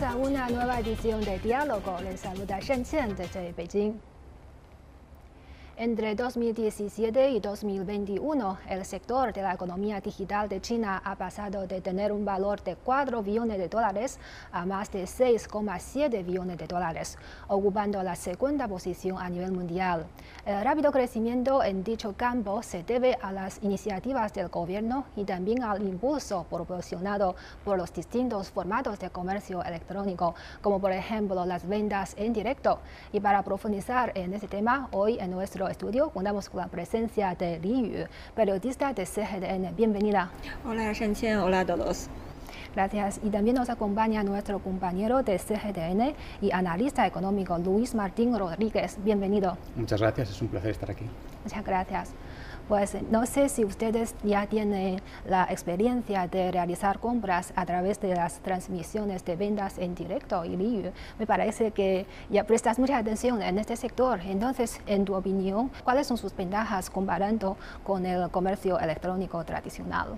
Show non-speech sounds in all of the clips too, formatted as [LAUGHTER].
Hola y bienvenidos a una nueva edición de Diálogo. Les saluda Shen Qian desde Beijing. Entre 2017 y 2021, el sector de la economía digital de China ha pasado de tener un valor de 4 billones de dólares a más de 6,7 billones de dólares, ocupando la segunda posición a nivel mundial. El rápido crecimiento en dicho campo se debe a las iniciativas del gobierno y también al impulso proporcionado por los distintos formatos de comercio electrónico, como por ejemplo las ventas en directo. Y para profundizar en este tema, hoy en nuestro estudio contamos con la presencia de Li Yu, periodista de CGDN. Bienvenida. Hola, Shen Hola a todos. Gracias. Y también nos acompaña nuestro compañero de CGDN y analista económico Luis Martín Rodríguez. Bienvenido. Muchas gracias, es un placer estar aquí. Muchas gracias. Pues no sé si ustedes ya tienen la experiencia de realizar compras a través de las transmisiones de ventas en directo y me parece que ya prestas mucha atención en este sector. Entonces, en tu opinión, ¿cuáles son sus ventajas comparando con el comercio electrónico tradicional?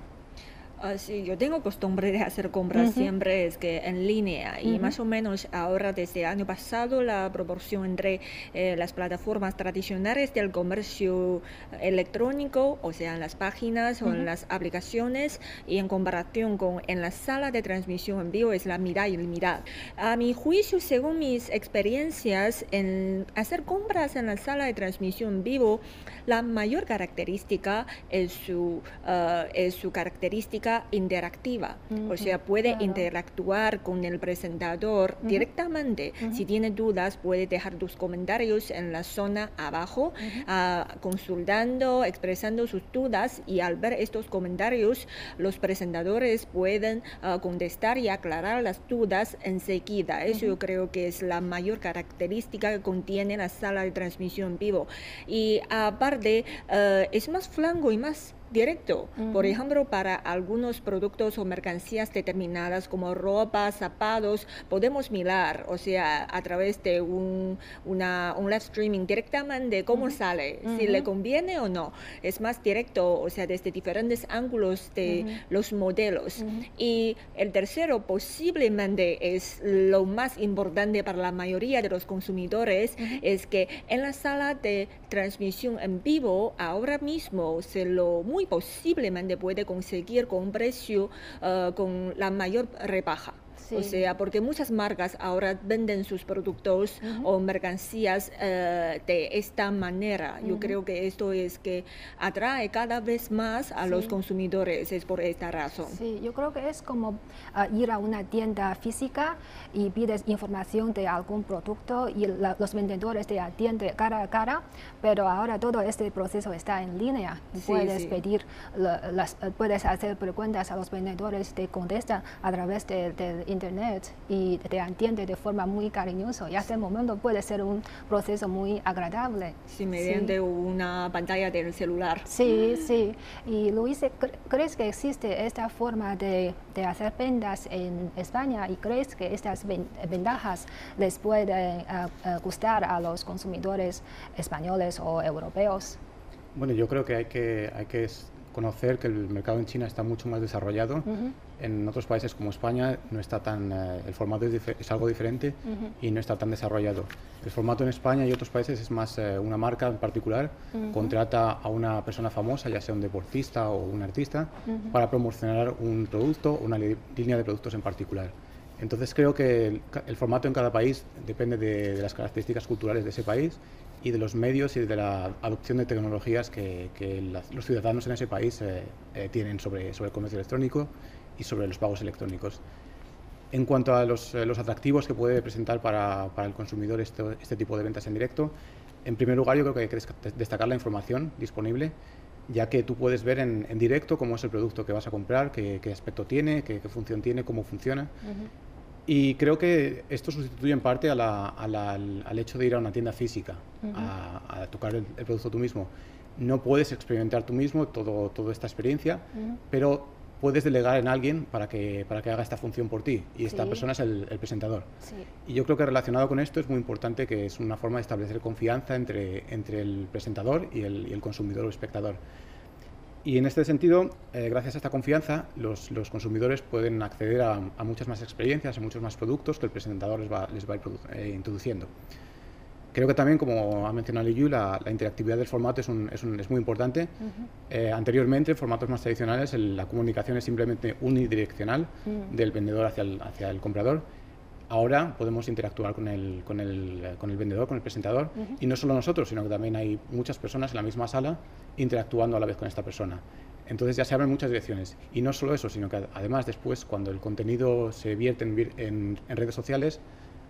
Uh, sí, yo tengo costumbre de hacer compras siempre es que en línea y más o menos ahora desde el año pasado la proporción entre eh, las plataformas tradicionales del comercio electrónico, o sea, en las páginas o en las aplicaciones y en comparación con en la sala de transmisión en vivo es la mitad y la mitad. A mi juicio, según mis experiencias en hacer compras en la sala de transmisión en vivo, la mayor característica es su, uh, es su característica interactiva, o sea, puede interactuar con el presentador directamente. Si tiene dudas, puede dejar tus comentarios en la zona abajo, ah, consultando, expresando sus dudas y al ver estos comentarios, los presentadores pueden ah, contestar y aclarar las dudas enseguida. Eso yo creo que es la mayor característica que contiene la sala de transmisión vivo. Y aparte, ah, es más flanco y más directo. Por ejemplo, para algunos productos o mercancías determinadas como ropa, zapatos, podemos mirar, o sea, a través de un, una, un live streaming directamente cómo sale, si le conviene o no. Es más directo, o sea, desde diferentes ángulos de los modelos. Y el tercero posiblemente es lo más importante para la mayoría de los consumidores, es que en la sala de transmisión en vivo ahora mismo se lo muy posiblemente puede conseguir con un precio uh, con la mayor rebaja. O sea, porque muchas marcas ahora venden sus productos o mercancías eh, de esta manera. Yo creo que esto es que atrae cada vez más a los consumidores, es por esta razón. Sí, yo creo que es como ah, ir a una tienda física y pides información de algún producto y los vendedores te atienden cara a cara, pero ahora todo este proceso está en línea. puedes pedir, las, puedes hacer preguntas a los vendedores, te contestan a través de, de internet y te entiende de forma muy cariñosa y hasta el momento puede ser un proceso muy agradable. Sí, mediante una pantalla del celular. Sí, sí. Y Luis, ¿crees que existe esta forma de, de hacer ventas en España y crees que estas ventajas les pueden eh, eh, gustar a los consumidores españoles o europeos? Bueno, yo creo que hay que, hay que conocer que el mercado en China está mucho más desarrollado. En otros países como España no está tan, eh, el formato es, algo diferente y no está tan desarrollado. El formato en España y otros países es más eh, una marca en particular contrata a una persona famosa, ya sea un deportista o un artista, para promocionar un producto o una línea de productos en particular. Entonces creo que el, formato en cada país depende de, de las características culturales de ese país y de los medios y de la adopción de tecnologías que, los ciudadanos en ese país eh, eh, tienen sobre, sobre el comercio electrónico y sobre los pagos electrónicos. En cuanto a los, eh, los atractivos que puede presentar para, para el consumidor este, este, tipo de ventas en directo, en primer lugar yo creo que hay que destacar la información disponible, ya que tú puedes ver en, en directo cómo es el producto que vas a comprar, qué, qué aspecto tiene, qué, qué, función tiene, cómo funciona. Y creo que esto sustituye en parte a la, al, hecho de ir a una tienda física, a, tocar el, producto tú mismo. No puedes experimentar tú mismo todo, toda esta experiencia, pero puedes delegar en alguien para que, para que haga esta función por ti. Y esta persona es el, presentador. Y yo creo que relacionado con esto es muy importante que es una forma de establecer confianza entre, entre el presentador y el, y el consumidor o espectador. Y en este sentido, eh, gracias a esta confianza, los, consumidores pueden acceder a, muchas más experiencias, a muchos más productos que el presentador les va, les va a ir eh, introduciendo. Creo que también, como ha mencionado Liu, la, la interactividad del formato es, es, muy importante. Eh, anteriormente, en formatos más tradicionales, la comunicación es simplemente unidireccional del vendedor hacia el, hacia el comprador ahora podemos interactuar con el, con el, con el vendedor, con el presentador, y no solo nosotros, sino que también hay muchas personas en la misma sala interactuando a la vez con esta persona. Entonces ya se abren muchas direcciones. Y no solo eso, sino que además después, cuando el contenido se vierte en, en, redes sociales,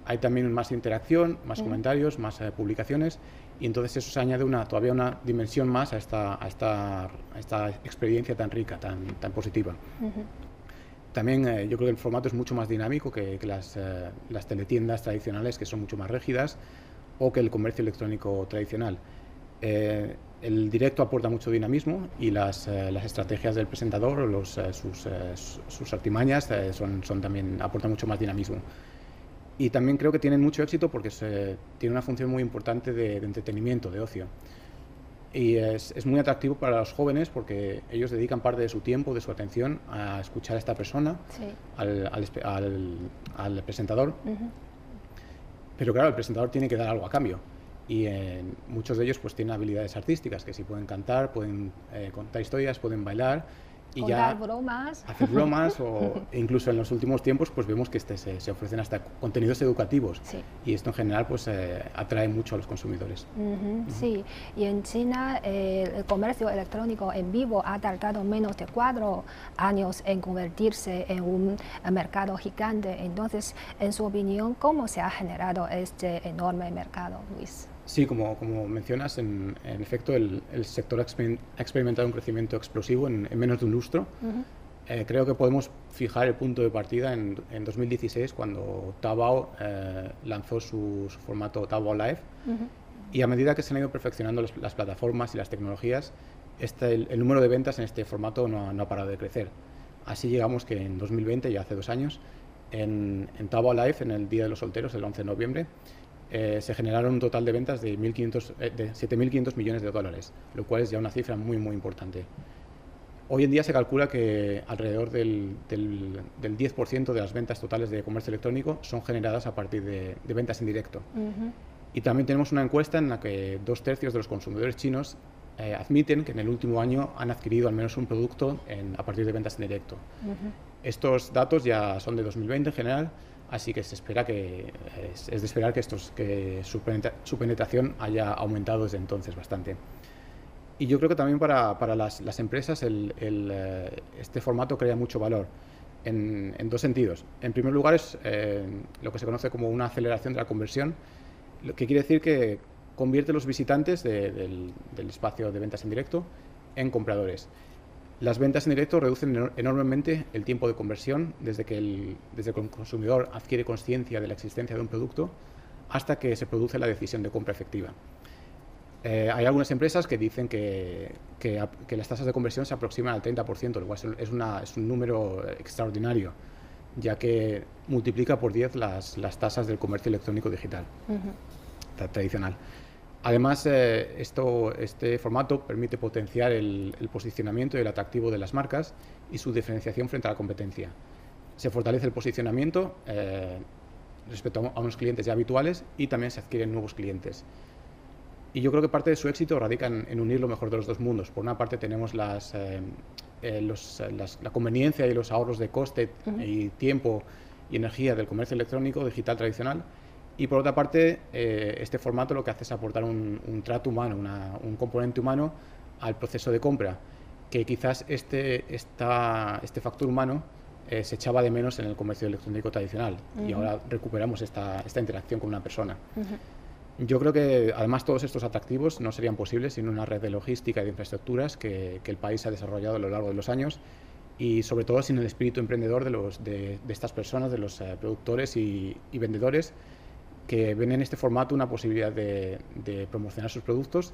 hay también más interacción, más comentarios, más eh, publicaciones, y entonces eso se añade una, todavía una dimensión más a esta, a esta, a esta experiencia tan rica, tan, tan positiva. También eh, yo creo que el formato es mucho más dinámico que, las, eh, las, teletiendas tradicionales, que son mucho más rígidas, o que el comercio electrónico tradicional. Eh, el directo aporta mucho dinamismo y las, las estrategias del presentador o los, sus, sus, artimañas son, son, también aportan mucho más dinamismo. Y también creo que tienen mucho éxito porque se, tiene una función muy importante de, de entretenimiento, de ocio y es, es, muy atractivo para los jóvenes porque ellos dedican parte de su tiempo, de su atención a escuchar a esta persona, al, al, al, presentador. Pero claro, el presentador tiene que dar algo a cambio. Y muchos de ellos pues tienen habilidades artísticas, que si pueden cantar, pueden eh, contar historias, pueden bailar y ya bromas. hacer bromas o [LAUGHS] incluso en los últimos tiempos pues vemos que este, se, ofrecen hasta contenidos educativos y esto en general pues eh, atrae mucho a los consumidores. Sí, y en China eh, el comercio electrónico en vivo ha tardado menos de cuatro años en convertirse en un mercado gigante. Entonces, en su opinión, ¿cómo se ha generado este enorme mercado, Luis? Sí, como, como mencionas, en, efecto el, sector ha experimentado un crecimiento explosivo en, menos de un lustro. Eh, creo que podemos fijar el punto de partida en, 2016, cuando Taobao eh, lanzó su, formato Taobao Live. Y a medida que se han ido perfeccionando las plataformas y las tecnologías, este, el, número de ventas en este formato no ha, no ha, parado de crecer. Así llegamos que en 2020, ya hace dos años, en, en Taobao Live, en el Día de los Solteros, el 11 de noviembre, eh, se generaron un total de ventas de, 7.500 eh, millones de dólares, lo cual es ya una cifra muy, muy importante. Hoy en día se calcula que alrededor del, del, 10% de las ventas totales de comercio electrónico son generadas a partir de, ventas en directo. Y también tenemos una encuesta en la que dos tercios de los consumidores chinos eh, admiten que en el último año han adquirido al menos un producto a partir de ventas en directo. Estos datos ya son de 2020 en general, Así que se espera que es, de esperar que, estos, que su, penetración haya aumentado desde entonces bastante. Y yo creo que también para, para las, empresas eh, este formato crea mucho valor en, dos sentidos. En primer lugar es eh, lo que se conoce como una aceleración de la conversión, lo que quiere decir que convierte los visitantes del espacio de ventas en directo en compradores. Las ventas en directo reducen enormemente el tiempo de conversión desde que el, desde que el consumidor adquiere conciencia de la existencia de un producto hasta que se produce la decisión de compra efectiva. Eh, hay algunas empresas que dicen que, que, las tasas de conversión se aproximan al 30%, lo cual es, una, es un número extraordinario, ya que multiplica por 10 las, las tasas del comercio electrónico digital tradicional. Además, eh, esto, este formato permite potenciar el, posicionamiento y el atractivo de las marcas y su diferenciación frente a la competencia. Se fortalece el posicionamiento eh, respecto a unos clientes ya habituales y también se adquieren nuevos clientes. Y yo creo que parte de su éxito radica en, unir lo mejor de los dos mundos. Por una parte tenemos las, eh, la conveniencia y los ahorros de coste y tiempo y energía del comercio electrónico digital tradicional y por otra parte, eh, este formato lo que hace es aportar un, trato humano, un componente humano al proceso de compra, que quizás este, esta, este factor humano eh, se echaba de menos en el comercio electrónico tradicional. Y ahora recuperamos esta, esta, interacción con una persona. Yo creo que además todos estos atractivos no serían posibles sin una red de logística y de infraestructuras que, que el país ha desarrollado a lo largo de los años y sobre todo sin el espíritu emprendedor de, los, de, estas personas, de los eh, productores y, y vendedores que ven en este formato una posibilidad de, promocionar sus productos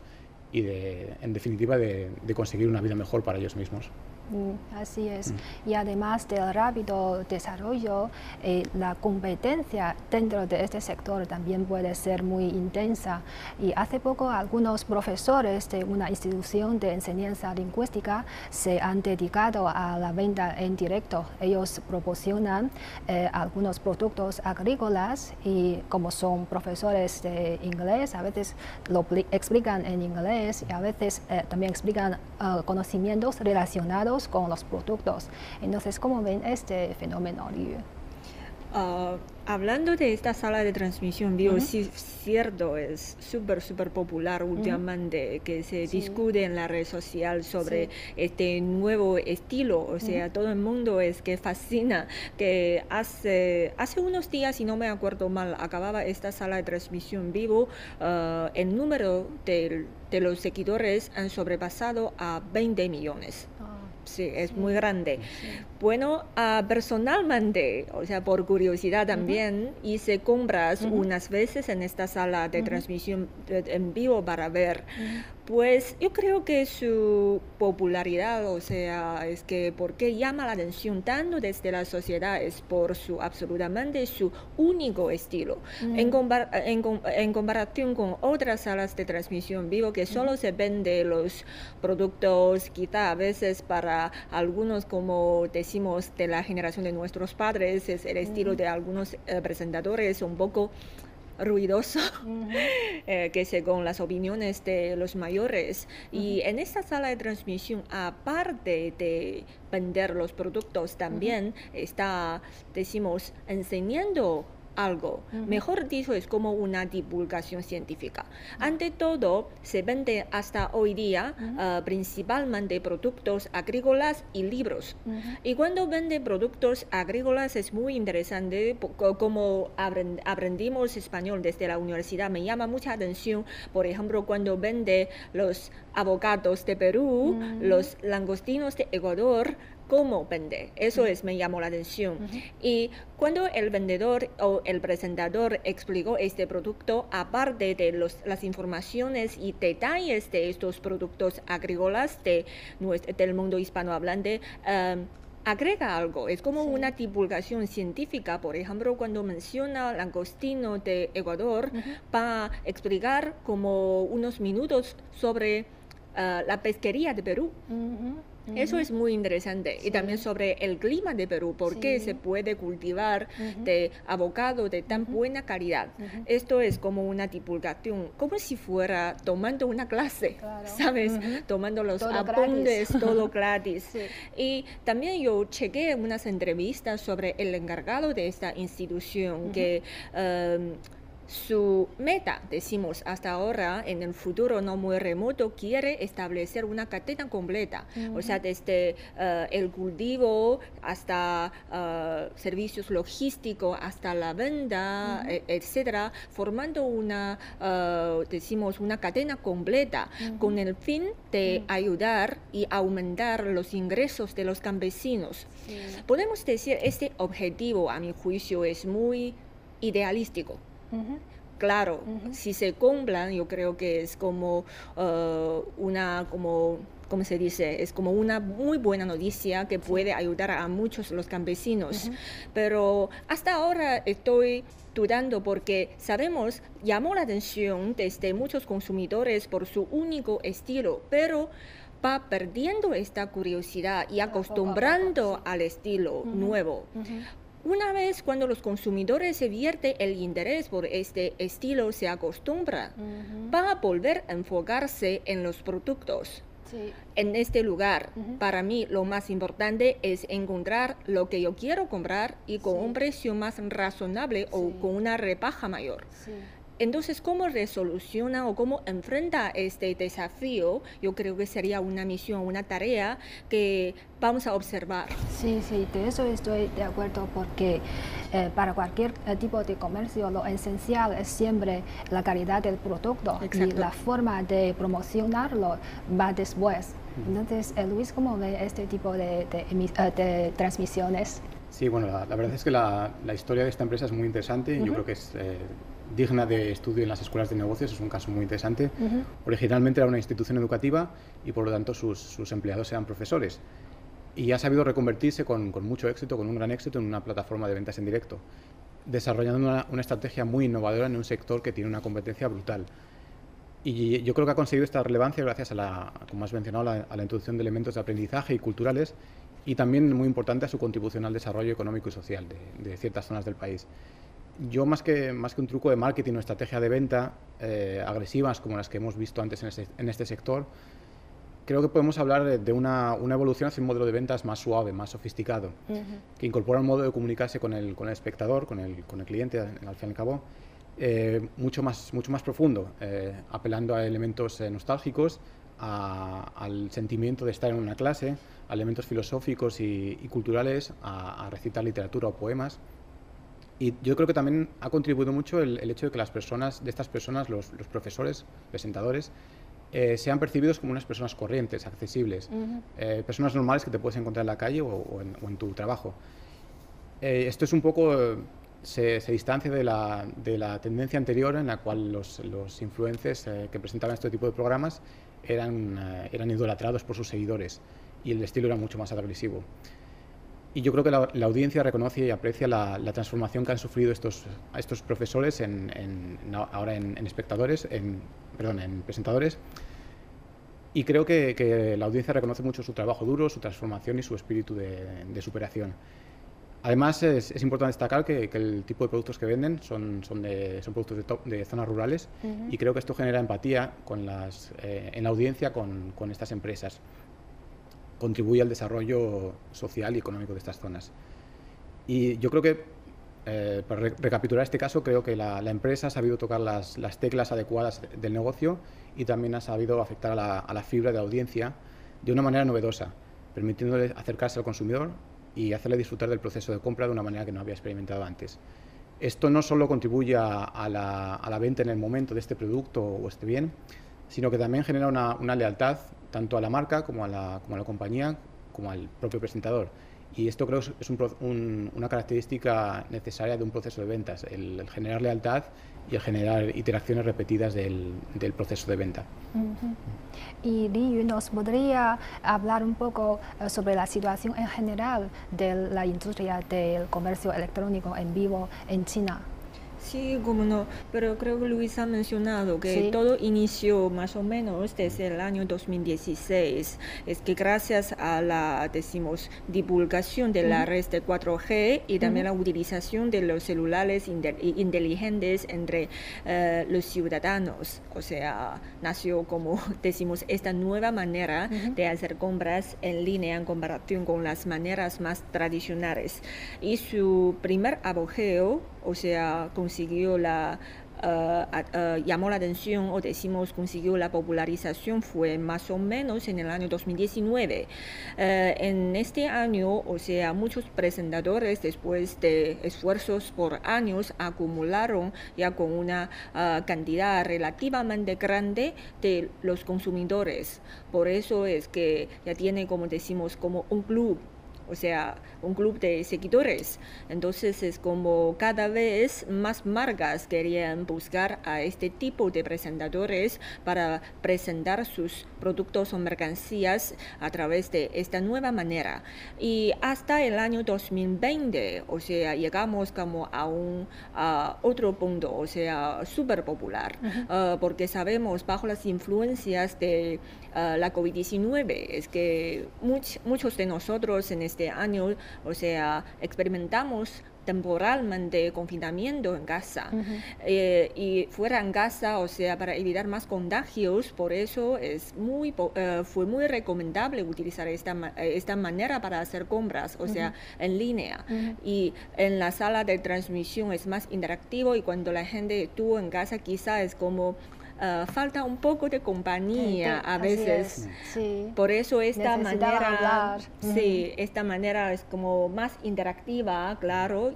y, de, en definitiva, de conseguir una vida mejor para ellos mismos. Mm, así es. Mm. Y además del rápido desarrollo, eh, la competencia dentro de este sector también puede ser muy intensa. Y hace poco algunos profesores de una institución de enseñanza lingüística se han dedicado a la venta en directo. Ellos proporcionan eh, algunos productos agrícolas y como son profesores de inglés, a veces lo explican en inglés y a veces eh, también explican conocimientos relacionados con los productos. Entonces, ¿cómo ven este fenómeno, Uh, hablando de esta sala de transmisión vivo, sí es cierto, es súper, súper popular últimamente, que se discute en la red social sobre este nuevo estilo, o sea, todo el mundo es que fascina, que hace, hace unos días, si no me acuerdo mal, acababa esta sala de transmisión vivo, uh, el número de, de, los seguidores han sobrepasado a 20 millones. Sí, es muy grande. Bueno, uh, personalmente, o sea, por curiosidad también, hice compras unas veces en esta sala de transmisión en vivo para ver pues yo creo que su popularidad, o sea, es que porque llama la atención tanto desde la sociedad es por su absolutamente su único estilo. en, en, comparación con otras salas de transmisión vivo que solo se vende los productos, quizá a veces para algunos, como decimos, de la generación de nuestros padres, es el estilo de algunos eh, presentadores un poco ruidoso, [LAUGHS] eh, que según las opiniones de los mayores. Y en esta sala de transmisión, aparte de vender los productos, también está, decimos, enseñando algo. Mejor dicho, es como una divulgación científica. Ante todo, se vende hasta hoy día ah, principalmente productos agrícolas y libros. Y cuando vende productos agrícolas es muy interesante, como aprendimos español desde la universidad, me llama mucha atención, por ejemplo, cuando vende los avocados de Perú, los langostinos de Ecuador, cómo vende. Eso es, me llamó la atención. Y cuando el vendedor o el presentador explicó este producto, aparte de los, las informaciones y detalles de estos productos agrícolas de, del mundo hispanohablante, um, agrega algo, es como una divulgación científica, por ejemplo, cuando menciona langostino de Ecuador, para explicar como unos minutos sobre uh, la pesquería de Perú. Eso es muy interesante. Y también sobre el clima de Perú, por qué se puede cultivar de abocado de tan buena calidad. Esto es como una divulgación, como si fuera tomando una clase, ¿sabes? Tomando los apuntes, todo [LAUGHS] gratis. Y también yo chequé unas entrevistas sobre el encargado de esta institución que... su meta, decimos hasta ahora, en el futuro no muy remoto, quiere establecer una cadena completa, o sea, desde eh, el cultivo hasta uh, servicios logísticos, hasta la venta, e, etcétera, formando una, uh, decimos, una cadena completa con el fin de ayudar y aumentar los ingresos de los campesinos. Podemos decir, este objetivo, a mi juicio, es muy idealístico. Claro, si se cumplan, yo creo que es como uh, una, como como se dice, es como una muy buena noticia que puede ayudar a muchos los campesinos. Pero hasta ahora estoy dudando porque sabemos, llamó la atención desde muchos consumidores por su único estilo, pero va perdiendo esta curiosidad y acostumbrando al estilo nuevo. Una vez cuando los consumidores se vierte el interés por este estilo, se acostumbra, va a volver a enfocarse en los productos. En este lugar, para mí lo más importante es encontrar lo que yo quiero comprar y con un precio más razonable o con una rebaja mayor. Entonces, ¿cómo resoluciona o cómo enfrenta este desafío? Yo creo que sería una misión, una tarea que vamos a observar. Sí, sí, de eso estoy de acuerdo porque eh, para cualquier eh, tipo de comercio lo esencial es siempre la calidad del producto y la forma de promocionarlo va después. Entonces, eh, Luis, ¿cómo ve este tipo de, de, transmisiones? Sí, bueno, la, verdad es que la, la, historia de esta empresa es muy interesante. Yo creo que es digna de estudio en las escuelas de negocios, es un caso muy interesante. Originalmente era una institución educativa y por lo tanto sus, sus, empleados eran profesores. y ha sabido reconvertirse con, con, mucho éxito, con un gran éxito, en una plataforma de ventas en directo, desarrollando una, una, estrategia muy innovadora en un sector que tiene una competencia brutal. Y yo creo que ha conseguido esta relevancia gracias a la, como has mencionado, la, a la introducción de elementos de aprendizaje y culturales y también muy importante a su contribución al desarrollo económico y social de, de ciertas zonas del país. Yo más que, más que un truco de marketing o estrategia de venta eh, agresivas como las que hemos visto antes en este, en este sector, creo que podemos hablar de una, una, evolución hacia un modelo de ventas más suave, más sofisticado, uh -huh. que incorpora un modo de comunicarse con el, con el espectador, con el, con el cliente, al fin y al cabo, eh, mucho, más, mucho más profundo, eh, apelando a elementos eh, nostálgicos, a, al sentimiento de estar en una clase, a elementos filosóficos y, y culturales, a, a, recitar literatura o poemas. Y yo creo que también ha contribuido mucho el, el hecho de que las personas, de estas personas, los, los profesores, presentadores, eh, sean percibidos como unas personas corrientes, accesibles, uh -huh. eh, personas normales que te puedes encontrar en la calle o, o, en, o en, tu trabajo. Eh, esto es un poco, se, se distancia de la, de la, tendencia anterior en la cual los, los influencers que presentaban este tipo de programas eran, eran idolatrados por sus seguidores y el estilo era mucho más agresivo. Y yo creo que la, la audiencia reconoce y aprecia la, la, transformación que han sufrido estos, estos profesores en, en, ahora en, en espectadores, en, perdón, en presentadores. Y creo que, que, la audiencia reconoce mucho su trabajo duro, su transformación y su espíritu de, de superación. Además, es, es importante destacar que, que, el tipo de productos que venden son, son, de, son productos de, top, de zonas rurales uh -huh. y creo que esto genera empatía con las, eh, en la audiencia con, con estas empresas contribuye al desarrollo social y económico de estas zonas. Y yo creo que, eh, para re recapitular este caso, creo que la, empresa ha sabido tocar las, las teclas adecuadas del negocio y también ha sabido afectar a la, fibra de la audiencia de una manera novedosa, permitiéndole acercarse al consumidor y hacerle disfrutar del proceso de compra de una manera que no había experimentado antes. Esto no solo contribuye a la, venta en el momento de este producto o este bien, sino que también genera una, una lealtad tanto a la marca como a la, como a la compañía, como al propio presentador. Y esto creo que es un, un, una característica necesaria de un proceso de ventas, el, el, generar lealtad y el generar iteraciones repetidas del, del proceso de venta. Uh -huh. Y Li ¿nos podría hablar un poco uh, sobre la situación en general de la industria del comercio electrónico en vivo en China? Sí, como no, pero creo que Luis ha mencionado que sí. todo inició más o menos desde el año 2016. Es que gracias a la, decimos, divulgación de la red de 4G y también la utilización de los celulares inteligentes entre uh, los ciudadanos, o sea, nació como [LAUGHS] decimos esta nueva manera de hacer compras en línea en comparación con las maneras más tradicionales. Y su primer apogeo o sea, consiguió la, uh, llamó la atención o decimos consiguió la popularización fue más o menos en el año 2019. Uh, en este año, o sea, muchos presentadores después de esfuerzos por años acumularon ya con una cantidad relativamente grande de los consumidores. Por eso es que ya tiene, como decimos, como un club o sea, un club de seguidores. Entonces es como cada vez más marcas querían buscar a este tipo de presentadores para presentar sus productos o mercancías a través de esta nueva manera. Y hasta el año 2020, o sea, llegamos como a un a otro punto, o sea, súper popular, uh -huh. uh, porque sabemos bajo las influencias de uh, la COVID-19 es que much, muchos de nosotros en este año, o sea, experimentamos temporalmente confinamiento en casa uh -huh. eh, y fuera en casa, o sea, para evitar más contagios, por eso es muy, uh, fue muy recomendable utilizar esta, esta manera para hacer compras, o uh -huh. sea, en línea. -huh. Y en la sala de transmisión es más interactivo y cuando la gente estuvo en casa quizá es como uh, falta un poco de compañía sí, a veces. Sí. Por eso esta manera, hablar. sí, esta manera es como más interactiva, claro,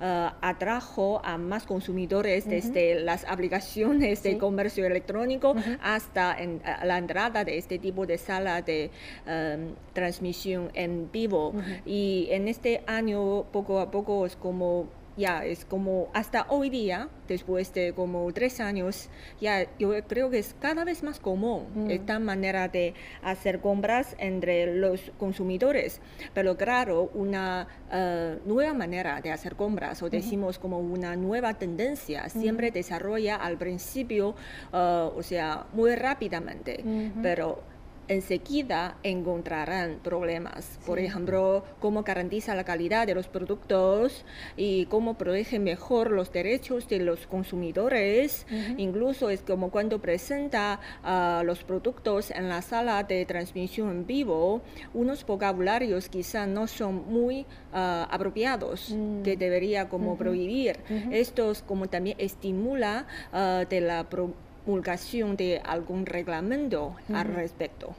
uh, atrajo a más consumidores -huh. desde las aplicaciones sí. de comercio electrónico -huh. hasta en, la entrada de este tipo de sala de um, transmisión en vivo. Y en este año poco a poco es como ya es como hasta hoy día, después de como tres años, ya yo creo que es cada vez más común mm. esta manera de hacer compras entre los consumidores. Pero claro, una eh, nueva manera de hacer compras, o decimos como una nueva tendencia, siempre desarrolla al principio, eh, o sea, muy rápidamente, pero enseguida encontrarán problemas. Por ejemplo, cómo garantiza la calidad de los productos y cómo protege mejor los derechos de los consumidores. Incluso es como cuando presenta uh, los productos en la sala de transmisión en vivo, unos vocabularios quizá no son muy uh, apropiados mm. que debería como prohibir. Estos como también estimula uh, de la promulgación de algún reglamento al respecto.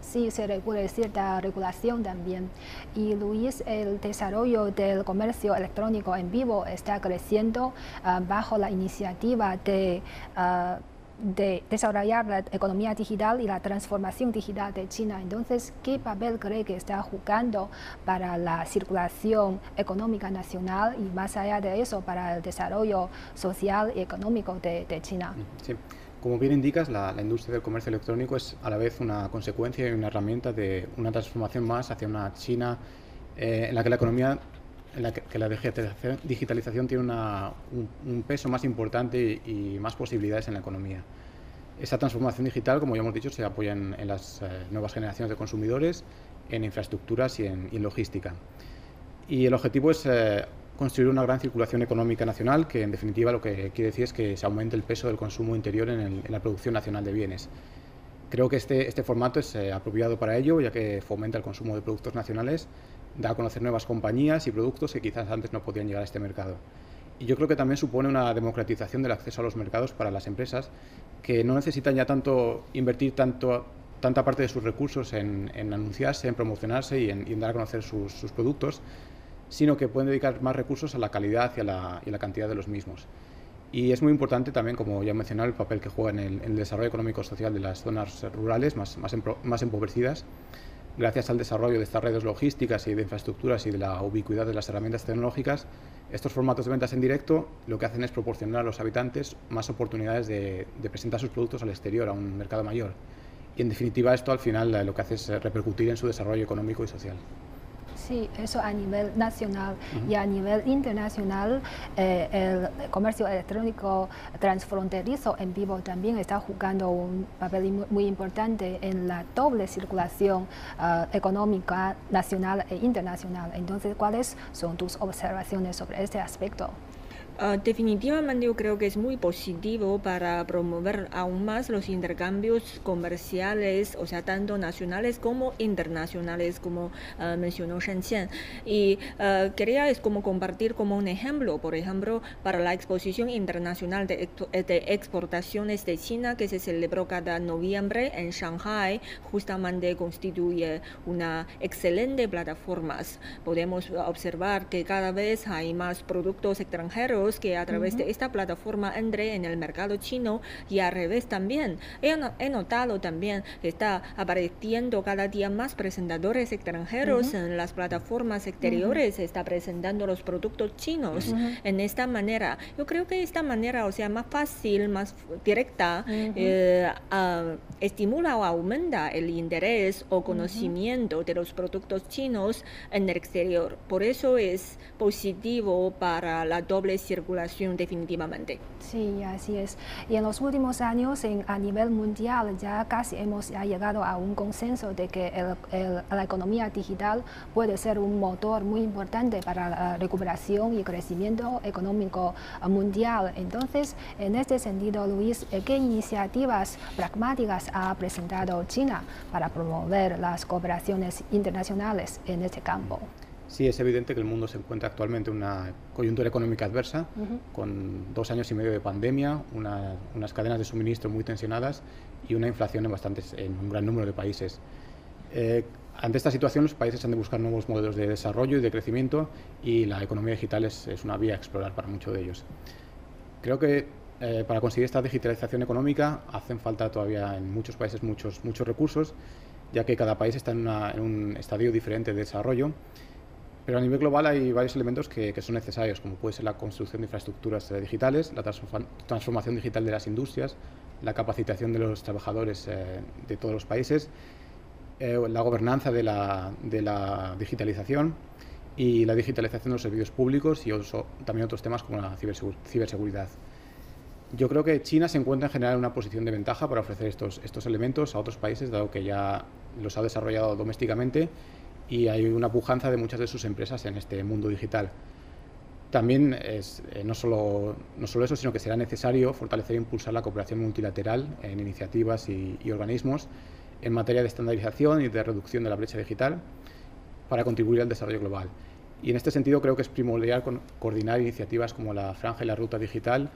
Sí, se regula cierta regulación también. Y Luis, el desarrollo del comercio electrónico en vivo está creciendo ah, bajo la iniciativa de uh, de desarrollar la economía digital y la transformación digital de China. Entonces, ¿qué papel cree que está jugando para la circulación económica nacional y más allá de eso, para el desarrollo social y económico de, China? Sí. Como bien indicas, la, industria del comercio electrónico es a la vez una consecuencia y una herramienta de una transformación más hacia una China eh, en la que la economía en la que, la digitalización, tiene un, peso más importante y, más posibilidades en la economía. Esa transformación digital, como ya hemos dicho, se apoya en, las eh, nuevas generaciones de consumidores, en infraestructuras y en, logística. Y el objetivo es eh, construir una gran circulación económica nacional, que en definitiva lo que quiere decir es que se aumente el peso del consumo interior en, la producción nacional de bienes. Creo que este, este formato es eh, apropiado para ello, ya que fomenta el consumo de productos nacionales da a conocer nuevas compañías y productos que quizás antes no podían llegar a este mercado. Y yo creo que también supone una democratización del acceso a los mercados para las empresas que no necesitan ya tanto invertir tanto, tanta parte de sus recursos en, anunciarse, en promocionarse y en, dar a conocer sus, productos, sino que pueden dedicar más recursos a la calidad y a la, cantidad de los mismos. Y es muy importante también, como ya he el papel que juega en el, desarrollo económico y social de las zonas rurales más, más empobrecidas Gracias al desarrollo de estas redes logísticas y de infraestructuras y de la ubicuidad de las herramientas tecnológicas, estos formatos de ventas en directo lo que hacen es proporcionar a los habitantes más oportunidades de, presentar sus productos al exterior, a un mercado mayor. Y en definitiva esto al final lo que hace es repercutir en su desarrollo económico y social. Sí, eso a nivel nacional y a nivel internacional, eh, el comercio electrónico transfronterizo en vivo también está jugando un papel muy importante en la doble circulación eh, económica nacional e internacional. Entonces, ¿cuáles son tus observaciones sobre este aspecto? Ah, definitivamente yo creo que es muy positivo para promover aún más los intercambios comerciales, o sea, tanto nacionales como internacionales, como uh, mencionó Shenzhen. Y uh, quería es como compartir como un ejemplo, por ejemplo, para la exposición internacional de, de, exportaciones de China que se celebró cada noviembre en Shanghai, justamente constituye una excelente plataforma. Podemos observar que cada vez hay más productos extranjeros que a través de esta plataforma entre en el mercado chino y al revés también. He, notado también que está apareciendo cada día más presentadores extranjeros en las plataformas exteriores, está presentando los productos chinos en esta manera. Yo creo que esta manera, o sea, más fácil, más directa, eh, estimula o aumenta el interés o conocimiento de los productos chinos en el exterior. Por eso es positivo para la doble circulación definitivamente. Sí, así es. Y en los últimos años, en, a nivel mundial, ya casi hemos llegado a un consenso de que la economía digital puede ser un motor muy importante para la recuperación y crecimiento económico mundial. Entonces, en este sentido, Luis, ¿qué iniciativas pragmáticas ha presentado China para promover las cooperaciones internacionales en este campo? Sí, es evidente que el mundo se encuentra actualmente en una coyuntura económica adversa, con dos años y medio de pandemia, unas cadenas de suministro muy tensionadas y una inflación en, bastantes, en un gran número de países. Eh, ante esta situación, los países han de buscar nuevos modelos de desarrollo y de crecimiento y la economía digital es, una vía a explorar para muchos de ellos. Creo que eh, para conseguir esta digitalización económica hacen falta todavía en muchos países muchos, muchos recursos, ya que cada país está en, en un estadio diferente de desarrollo Pero a nivel global hay varios elementos que, son necesarios, como puede ser la construcción de infraestructuras eh, digitales, la transformación digital de las industrias, la capacitación de los trabajadores eh, de todos los países, eh, la gobernanza de la, digitalización y la digitalización de los servicios públicos y también otros temas como la ciberseguridad. Yo creo que China se encuentra en general en una posición de ventaja para ofrecer estos, estos elementos a otros países, dado que ya los ha desarrollado domésticamente y hay una pujanza de muchas de sus empresas en este mundo digital. También es eh, no, solo, no solo eso, sino que será necesario fortalecer e impulsar la cooperación multilateral en iniciativas y, organismos en materia de estandarización y de reducción de la brecha digital para contribuir al desarrollo global. Y en este sentido creo que es primordial coordinar iniciativas como la Franja y la Ruta Digital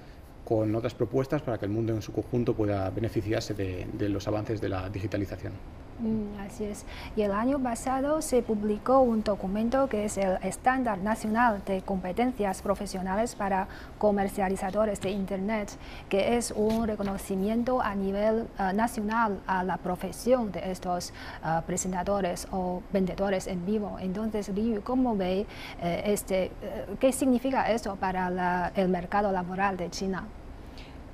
con otras propuestas para que el mundo en su conjunto pueda beneficiarse de los avances de la digitalización. Mm, así es. Y el año pasado se publicó un documento que es el Estándar Nacional de Competencias Profesionales para Comercializadores de Internet, que es un reconocimiento a nivel eh, nacional a la profesión de estos eh, presentadores o vendedores en vivo. Entonces, Liu, ¿cómo ve eh, este, qué significa esto para el mercado laboral de China?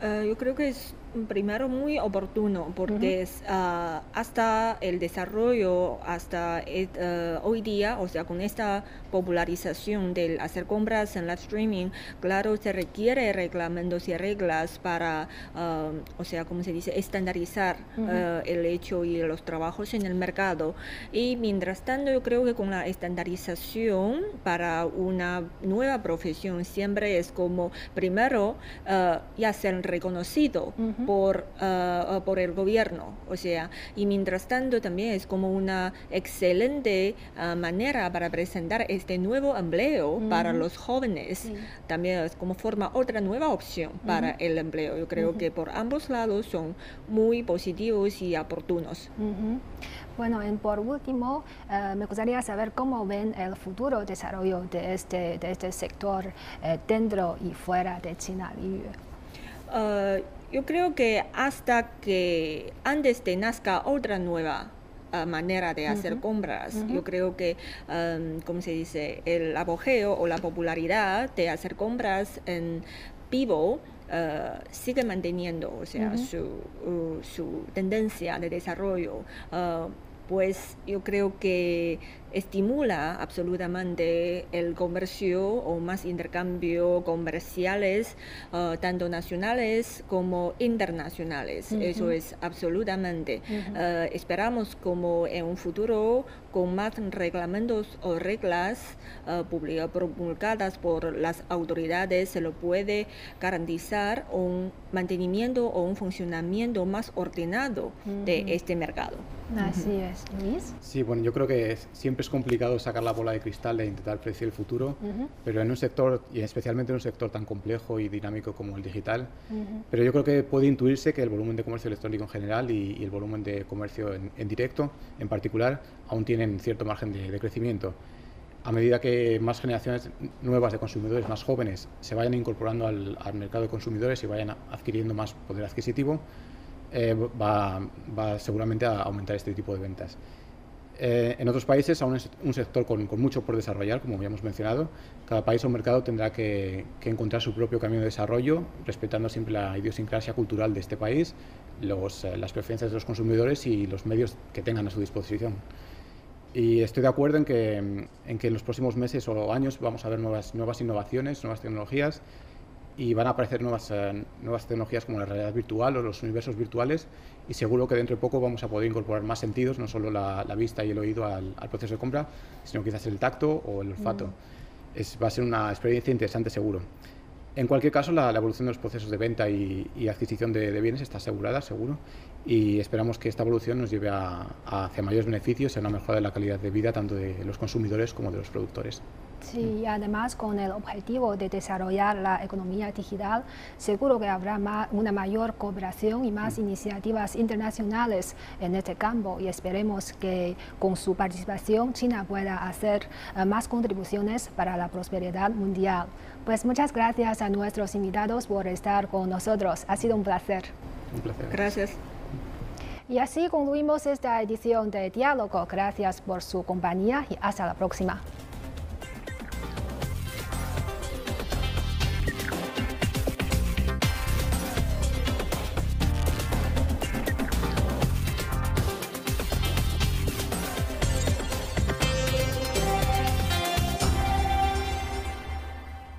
yo creo que es primero muy oportuno porque es, ah, hasta el desarrollo, hasta eh, hoy día, o sea, con esta popularización del hacer compras en la streaming, claro, se requiere reglamentos y reglas para, ah, o sea, como se dice, estandarizar ah, el hecho y los trabajos en el mercado. Y mientras tanto, yo creo que con la estandarización para una nueva profesión siempre es como, primero, ya ser reconocido por, ah, por el gobierno. O sea, y mientras tanto también es como una excelente ah, manera para presentar este nuevo empleo para los jóvenes. También es como forma otra nueva opción para el empleo. Yo creo que por ambos lados son muy positivos y oportunos. Bueno, y por último, me gustaría saber cómo ven el futuro desarrollo de este, de este sector eh, dentro y fuera de China. Yo creo que hasta que antes de nazca otra nueva ah, manera de hacer compras. Yo creo que, como se dice, el apogeo o la popularidad de hacer compras en vivo ah, sigue manteniendo, o sea, su, uh, su, tendencia de desarrollo. Ah, pues yo creo que estimula absolutamente el comercio o más intercambio comerciales, uh, tanto nacionales como internacionales. Eso es absolutamente. Uh, esperamos como en un futuro con más reglamentos o reglas uh, promulgadas por las autoridades se lo puede garantizar un mantenimiento o un funcionamiento más ordenado de este mercado. Así es. Luis. Sí, bueno, yo creo que siempre es complicado sacar la bola de cristal e intentar predecir el futuro, pero en un sector, y especialmente en un sector tan complejo y dinámico como el digital, pero yo creo que puede intuirse que el volumen de comercio electrónico en general y, el volumen de comercio en, directo en particular aún tienen cierto margen de, crecimiento. A medida que más generaciones nuevas de consumidores más jóvenes se vayan incorporando al, mercado de consumidores y vayan adquiriendo más poder adquisitivo, eh, va, va seguramente a aumentar este tipo de ventas. Eh, en otros países aún es un sector con, mucho por desarrollar, como habíamos mencionado. Cada país o mercado tendrá que, encontrar su propio camino de desarrollo, respetando siempre la idiosincrasia cultural de este país, eh, las preferencias de los consumidores y los medios que tengan a su disposición. Y estoy de acuerdo en que en, que en los próximos meses o años vamos a ver nuevas, nuevas innovaciones, nuevas tecnologías y van a aparecer nuevas, eh, nuevas tecnologías como la realidad virtual o los universos virtuales y seguro que dentro de poco vamos a poder incorporar más sentidos, no solo la, vista y el oído al, proceso de compra, sino quizás el tacto o el olfato. Mm. Es, va a ser una experiencia interesante seguro. En cualquier caso, la, evolución de los procesos de venta y, adquisición de, bienes está asegurada, seguro, y esperamos que esta evolución nos lleve a, a hacia mayores beneficios y a una mejora de la calidad de vida tanto de los consumidores como de los productores. Sí, además con el objetivo de desarrollar la economía digital, seguro que habrá una mayor cooperación y más mm. iniciativas internacionales en este campo y esperemos que con su participación China pueda hacer eh, más contribuciones para la prosperidad mundial. Pues muchas gracias a nuestros invitados por estar con nosotros. Ha sido un placer. Un placer. Gracias. Y así concluimos esta edición de Diálogo. Gracias por su compañía y hasta la próxima.